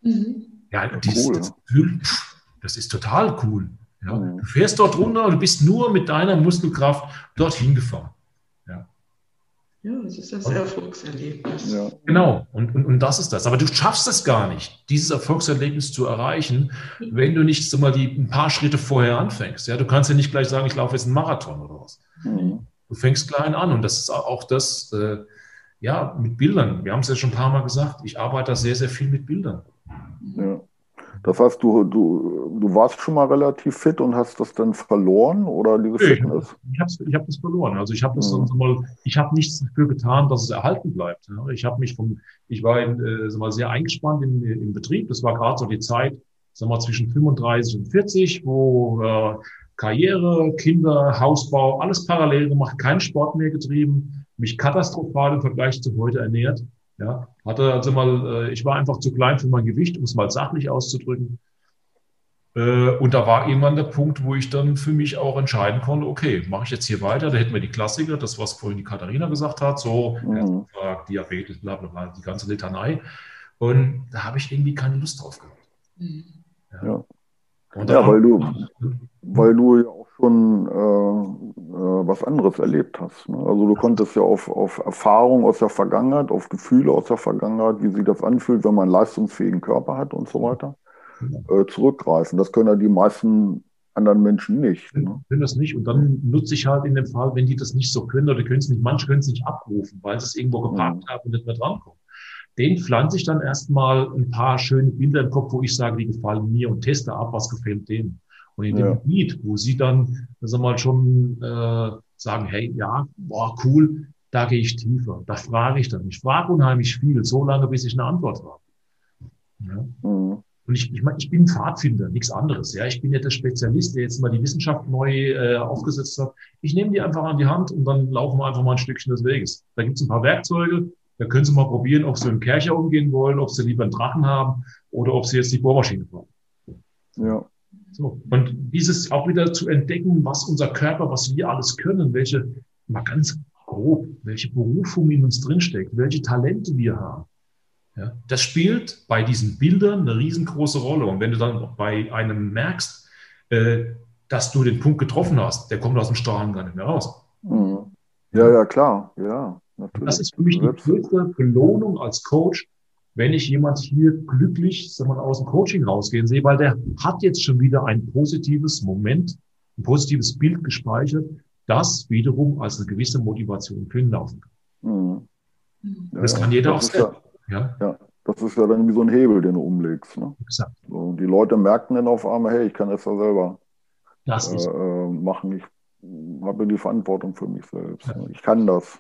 Mhm. Ja, dieses, cool. das, Gefühl, das ist total cool. Ja? Mhm. Du fährst dort runter und du bist nur mit deiner Muskelkraft dorthin gefahren. Ja, das ist das Erfolgserlebnis. Ja. Genau, und, und, und das ist das. Aber du schaffst es gar nicht, dieses Erfolgserlebnis zu erreichen, wenn du nicht so mal die, ein paar Schritte vorher anfängst. Ja, du kannst ja nicht gleich sagen, ich laufe jetzt einen Marathon oder was. Mhm. Du fängst klein an und das ist auch das, äh, ja, mit Bildern. Wir haben es ja schon ein paar Mal gesagt, ich arbeite da sehr, sehr viel mit Bildern. Ja. Das heißt, du, du, du warst schon mal relativ fit und hast das dann verloren oder diese nee, Fitness? Ich habe ich hab das verloren. Also ich habe das mhm. mal, ich habe nichts dafür getan, dass es erhalten bleibt. Ich habe mich vom, ich war in, äh, mal, sehr eingespannt im, im Betrieb. Das war gerade so die Zeit, sagen wir, zwischen 35 und 40, wo äh, Karriere, Kinder, Hausbau, alles parallel gemacht, keinen Sport mehr getrieben, mich katastrophal im Vergleich zu heute ernährt. Ja, hatte also mal, äh, ich war einfach zu klein für mein Gewicht, um es mal sachlich auszudrücken. Äh, und da war irgendwann der Punkt, wo ich dann für mich auch entscheiden konnte, okay, mache ich jetzt hier weiter? Da hätten wir die Klassiker, das, was vorhin die Katharina gesagt hat, so mhm. Diabetes, bla bla bla, die ganze Litanei. Und da habe ich irgendwie keine Lust drauf gehabt. Mhm. Ja. ja. Ja weil du, weil du ja auch schon äh, äh, was anderes erlebt hast. Ne? Also du konntest ja auf, auf Erfahrung aus der Vergangenheit, auf Gefühle aus der Vergangenheit, wie sich das anfühlt, wenn man einen leistungsfähigen Körper hat und so weiter, äh, zurückgreifen. Das können ja die meisten anderen Menschen nicht. Ne? Können das nicht. Und dann nutze ich halt in dem Fall, wenn die das nicht so können oder können es nicht, manche können es nicht abrufen, weil sie es irgendwo geparkt mhm. haben und nicht mehr drankommen. Den pflanze ich dann erstmal ein paar schöne Bilder im Kopf, wo ich sage, die gefallen mir und teste ab, was gefällt denen. Und in dem ja. Gebiet, wo sie dann, sagen wir mal, schon äh, sagen, hey, ja, boah, cool, da gehe ich tiefer. Da frage ich dann. Ich frage unheimlich viel, so lange, bis ich eine Antwort habe. Ja. Mhm. Und ich, ich, mein, ich bin Pfadfinder, nichts anderes. Ja, ich bin ja der Spezialist, der jetzt mal die Wissenschaft neu äh, aufgesetzt hat. Ich nehme die einfach an die Hand und dann laufen wir einfach mal ein Stückchen des Weges. Da gibt es ein paar Werkzeuge. Da können Sie mal probieren, ob Sie mit dem Kercher umgehen wollen, ob Sie lieber einen Drachen haben oder ob Sie jetzt die Bohrmaschine fahren. Ja. So. Und dieses auch wieder zu entdecken, was unser Körper, was wir alles können, welche, mal ganz grob, welche Berufung in uns drinsteckt, welche Talente wir haben. Ja, das spielt bei diesen Bildern eine riesengroße Rolle. Und wenn du dann bei einem merkst, äh, dass du den Punkt getroffen hast, der kommt aus dem Strahlen gar nicht mehr raus. Mhm. Ja, ja, klar. Ja, natürlich. Das ist für mich die größte Belohnung als Coach, wenn ich jemand hier glücklich sagen wir, aus dem Coaching rausgehen sehe, weil der hat jetzt schon wieder ein positives Moment, ein positives Bild gespeichert, das wiederum als eine gewisse Motivation für ihn laufen kann. Mhm. Ja, das kann jeder das auch selbst. Ja, ja. das ist ja dann wie so ein Hebel, den du umlegst. Ne? Exakt. So, die Leute merken dann auf einmal, hey, ich kann das ja selber das äh, äh, machen. Ich habe die Verantwortung für mich selbst. Ja. Ich kann das.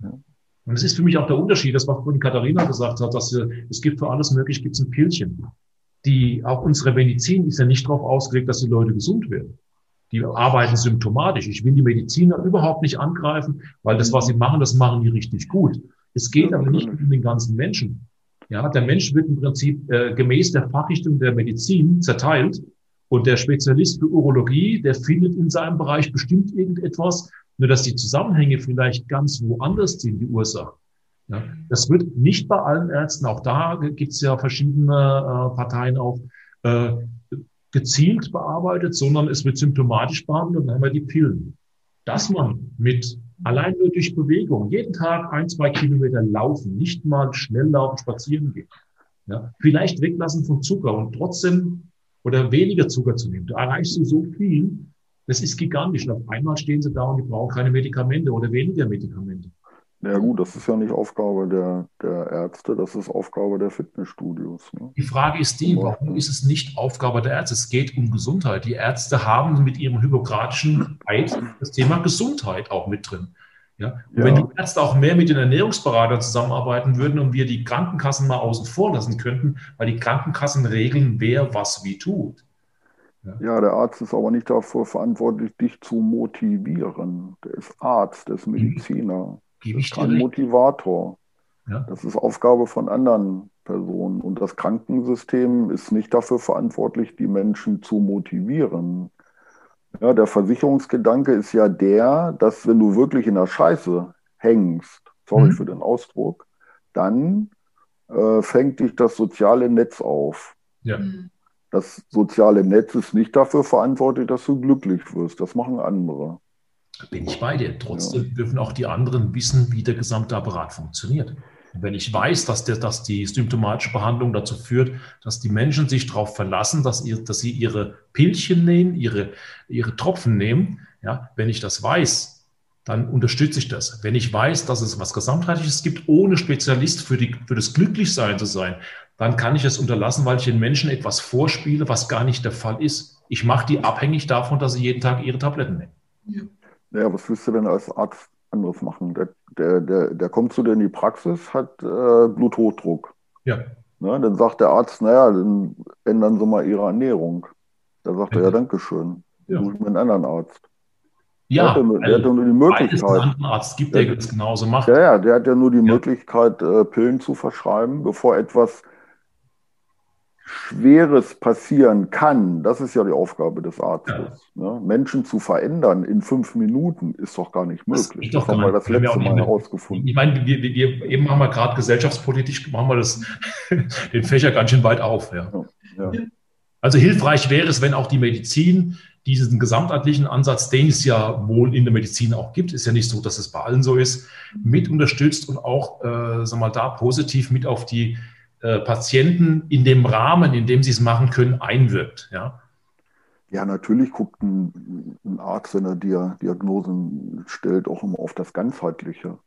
Und es ist für mich auch der Unterschied, das was vorhin Katharina gesagt hat, dass es gibt für alles möglich, gibt es ein Pilchen. Die, auch unsere Medizin ist ja nicht darauf ausgelegt, dass die Leute gesund werden. Die arbeiten symptomatisch. Ich will die Mediziner überhaupt nicht angreifen, weil das, was sie machen, das machen die richtig gut. Es geht aber nicht um den ganzen Menschen. Ja, der Mensch wird im Prinzip äh, gemäß der Fachrichtung der Medizin zerteilt und der Spezialist für Urologie, der findet in seinem Bereich bestimmt irgendetwas, nur dass die Zusammenhänge vielleicht ganz woanders sind, die Ursache. Ja, das wird nicht bei allen Ärzten, auch da gibt es ja verschiedene äh, Parteien auch, äh, gezielt bearbeitet, sondern es wird symptomatisch behandelt und dann haben wir die Pillen. Dass man mit allein nur durch Bewegung jeden Tag ein, zwei Kilometer laufen, nicht mal schnell laufen, spazieren gehen. Ja, vielleicht weglassen von Zucker und trotzdem oder weniger Zucker zu nehmen. Da erreichst du so viel, das ist gigantisch. Und auf einmal stehen sie da und die brauchen keine Medikamente oder weniger Medikamente. Ja gut, das ist ja nicht Aufgabe der, der Ärzte, das ist Aufgabe der Fitnessstudios. Ne? Die Frage ist die, warum ist es nicht Aufgabe der Ärzte? Es geht um Gesundheit. Die Ärzte haben mit ihrem hypokratischen Eid das Thema Gesundheit auch mit drin. Ja? Und ja. wenn die Ärzte auch mehr mit den Ernährungsberatern zusammenarbeiten würden und wir die Krankenkassen mal außen vor lassen könnten, weil die Krankenkassen regeln, wer was wie tut. Ja. der Arzt ist aber nicht dafür verantwortlich, dich zu motivieren. Der ist Arzt, der ist Mediziner. Gebe ich kein Motivator. Ja. Das ist Aufgabe von anderen Personen. Und das Krankensystem ist nicht dafür verantwortlich, die Menschen zu motivieren. Ja, der Versicherungsgedanke ist ja der, dass wenn du wirklich in der Scheiße hängst, sorry mhm. für den Ausdruck, dann äh, fängt dich das soziale Netz auf. Ja. Mhm Das soziale Netz ist nicht dafür verantwortlich, dass du glücklich wirst. Das machen andere. Bin ich bei dir. Trotzdem ja. dürfen auch die anderen wissen, wie der gesamte Apparat funktioniert. Und wenn ich weiß, dass, der, dass die symptomatische Behandlung dazu führt, dass die Menschen sich darauf verlassen, dass, ihr, dass sie ihre Pillchen nehmen, ihre, ihre Tropfen nehmen, ja, wenn ich das weiß, dann unterstütze ich das. Wenn ich weiß, dass es was Gesamtheitliches gibt, ohne Spezialist für, die, für das Glücklichsein zu sein, dann kann ich es unterlassen, weil ich den Menschen etwas vorspiele, was gar nicht der Fall ist. Ich mache die abhängig davon, dass sie jeden Tag ihre Tabletten nehmen. Ja. Ja, was willst du denn als Arzt anderes machen? Der, der, der, der kommt zu dir in die Praxis, hat äh, Bluthochdruck. Ja. Ne, dann sagt der Arzt, naja, dann ändern Sie mal Ihre Ernährung. Da sagt ja. er, ja, danke schön. Ja. Suche ich mir einen anderen Arzt. Ja, der hat, der hat nur die Möglichkeit. einen Arzt gibt, der, der das genauso macht. Ja, ja, der hat ja nur die ja. Möglichkeit, äh, Pillen zu verschreiben, bevor etwas Schweres passieren kann, das ist ja die Aufgabe des Arztes. Ja. Ne? Menschen zu verändern in fünf Minuten ist doch gar nicht möglich. Das, das haben wir das letzte Mal herausgefunden. Ich meine, wir, wir, eben haben wir gerade gesellschaftspolitisch, machen wir das, den Fächer ganz schön weit auf. Ja. Ja. Also hilfreich wäre es, wenn auch die Medizin diesen gesamtheitlichen Ansatz, den es ja wohl in der Medizin auch gibt, ist ja nicht so, dass es bei allen so ist, mit unterstützt und auch, äh, sag mal, da positiv mit auf die äh, Patienten in dem Rahmen, in dem sie es machen können, einwirkt. Ja, ja natürlich guckt ein, ein Arzt, wenn er Diagnosen stellt, auch immer auf das Ganzheitliche.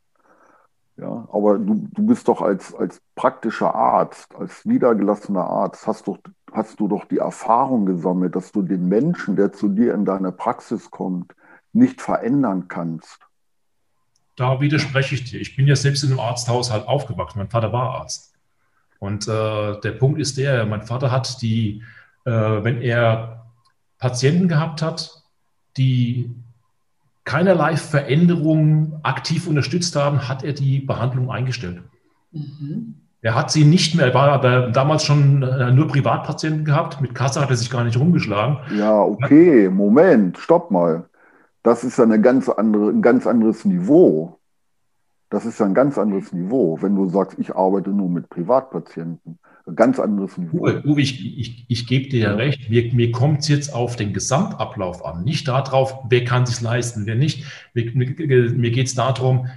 Ja, aber du, du bist doch als, als praktischer Arzt, als niedergelassener Arzt, hast, doch, hast du doch die Erfahrung gesammelt, dass du den Menschen, der zu dir in deine Praxis kommt, nicht verändern kannst. Da widerspreche ich dir. Ich bin ja selbst in einem Arzthaushalt aufgewachsen. Mein Vater war Arzt. Und äh, der Punkt ist der, mein Vater hat die, äh, wenn er Patienten gehabt hat, die keinerlei Veränderungen aktiv unterstützt haben, hat er die Behandlung eingestellt. Mhm. Er hat sie nicht mehr, er war aber damals schon äh, nur Privatpatienten gehabt, mit Kasse hat er sich gar nicht rumgeschlagen. Ja, okay, Moment, stopp mal. Das ist ja eine ganz andere, ein ganz anderes Niveau. Das ist ja ein ganz anderes Niveau, wenn du sagst, ich arbeite nur mit Privatpatienten. Ein ganz anderes Niveau. Uwe, ich, ich, ich gebe dir ja, recht. Mir, mir kommt es jetzt auf den Gesamtablauf an, nicht darauf, wer kann sich leisten, wer nicht. Mir, mir, mir geht es darum,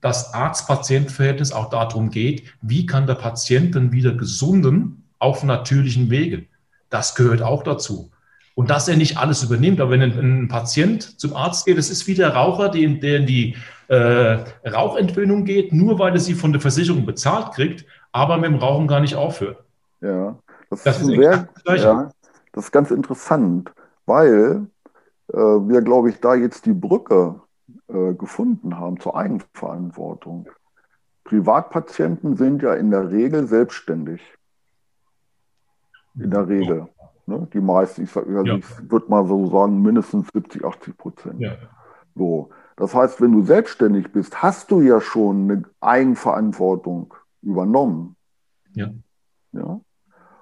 dass Arzt-Patient-Verhältnis auch darum geht, wie kann der Patient dann wieder gesunden auf natürlichen Wege. Das gehört auch dazu. Und dass er nicht alles übernimmt. Aber wenn ein, ein Patient zum Arzt geht, das ist wie der Raucher, der, der in die äh, Rauchentwöhnung geht, nur weil er sie von der Versicherung bezahlt kriegt, aber mit dem Rauchen gar nicht aufhört. Ja, das, das ist, ist sehr, ja, das ist ganz interessant, weil äh, wir, glaube ich, da jetzt die Brücke äh, gefunden haben zur Eigenverantwortung. Privatpatienten sind ja in der Regel selbstständig. In der Regel. Ne? Die meisten, ich, also ja. ich würde mal so sagen, mindestens 70, 80 Prozent. Ja. So. Das heißt, wenn du selbstständig bist, hast du ja schon eine Eigenverantwortung übernommen. Ja. ja?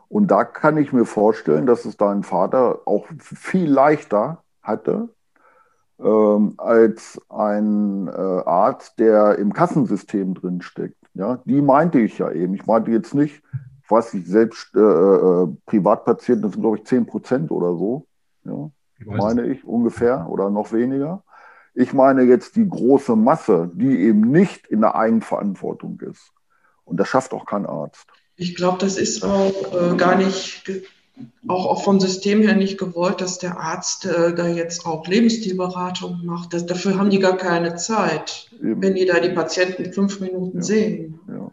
Und da kann ich mir vorstellen, dass es dein Vater auch viel leichter hatte ähm, als ein äh, Arzt, der im Kassensystem drin steckt. Ja, die meinte ich ja eben. Ich meinte jetzt nicht, was ich selbst äh, äh, Privatpatienten, das sind glaube ich 10 Prozent oder so. Ja, meine ich ungefähr oder noch weniger. Ich meine jetzt die große Masse, die eben nicht in der Eigenverantwortung ist. Und das schafft auch kein Arzt. Ich glaube, das ist auch äh, gar nicht, auch, auch vom System her nicht gewollt, dass der Arzt äh, da jetzt auch Lebensstilberatung macht. Das, dafür haben die gar keine Zeit, eben. wenn die da die Patienten fünf Minuten ja. sehen. Ja.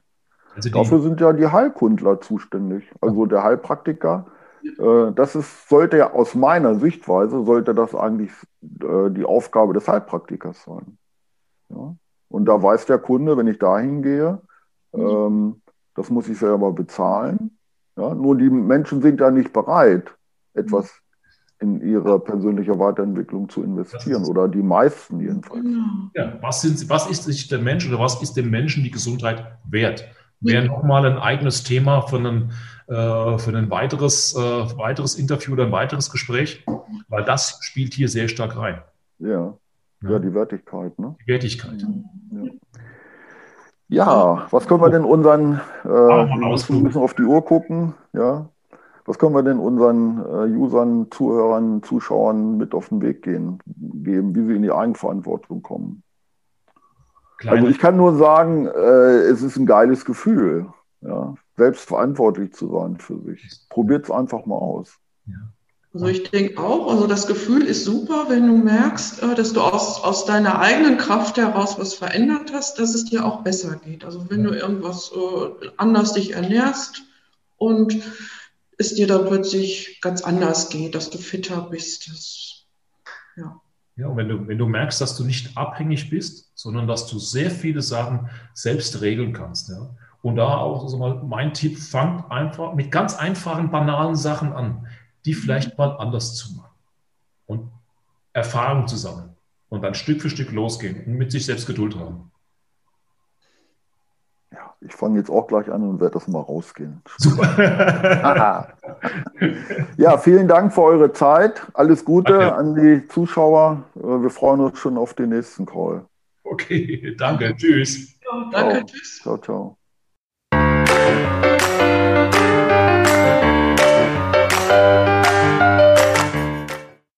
Also Dafür sind ja die Heilkundler zuständig. Also der Heilpraktiker äh, das ist, sollte ja aus meiner Sichtweise, sollte das eigentlich äh, die Aufgabe des Heilpraktikers sein. Ja? Und da weiß der Kunde, wenn ich da hingehe, ähm, das muss ich selber bezahlen. Ja? Nur die Menschen sind ja nicht bereit, etwas in ihre persönliche Weiterentwicklung zu investieren oder die meisten jedenfalls. Genau. Ja, was, sind, was ist sich der Mensch oder was ist dem Menschen die Gesundheit wert? Wäre nochmal ein eigenes Thema von einem äh, für ein weiteres, äh, weiteres Interview oder ein weiteres Gespräch, weil das spielt hier sehr stark rein. Ja, ja, ja die Wertigkeit. Ne? Die Wertigkeit. Ja. Ja. was können wir denn unseren, äh, wir müssen auf die Uhr gucken, ja. Was können wir denn unseren äh, Usern, Zuhörern, Zuschauern mit auf den Weg gehen, geben, wie sie in die Eigenverantwortung kommen? Kleine. Also ich kann nur sagen, äh, es ist ein geiles Gefühl, ja, selbst verantwortlich zu sein für sich. Probiert es einfach mal aus. Ja. Also ich denke auch, also das Gefühl ist super, wenn du merkst, äh, dass du aus, aus deiner eigenen Kraft heraus was verändert hast, dass es dir auch besser geht. Also wenn du irgendwas äh, anders dich ernährst und es dir dann plötzlich ganz anders geht, dass du fitter bist. Das, ja. Ja, und wenn du, wenn du merkst, dass du nicht abhängig bist, sondern dass du sehr viele Sachen selbst regeln kannst. Ja. Und da auch also mal mein Tipp, fang einfach mit ganz einfachen, banalen Sachen an, die vielleicht mal anders zu machen und Erfahrung zu sammeln und dann Stück für Stück losgehen und mit sich selbst Geduld haben. Ja, ich fange jetzt auch gleich an und werde das mal rausgehen. Super. ja, vielen Dank für eure Zeit. Alles Gute danke. an die Zuschauer. Äh, wir freuen uns schon auf den nächsten Call. Okay, danke. Tschüss. Ja, danke, ciao. tschüss. Ciao, ciao. thank you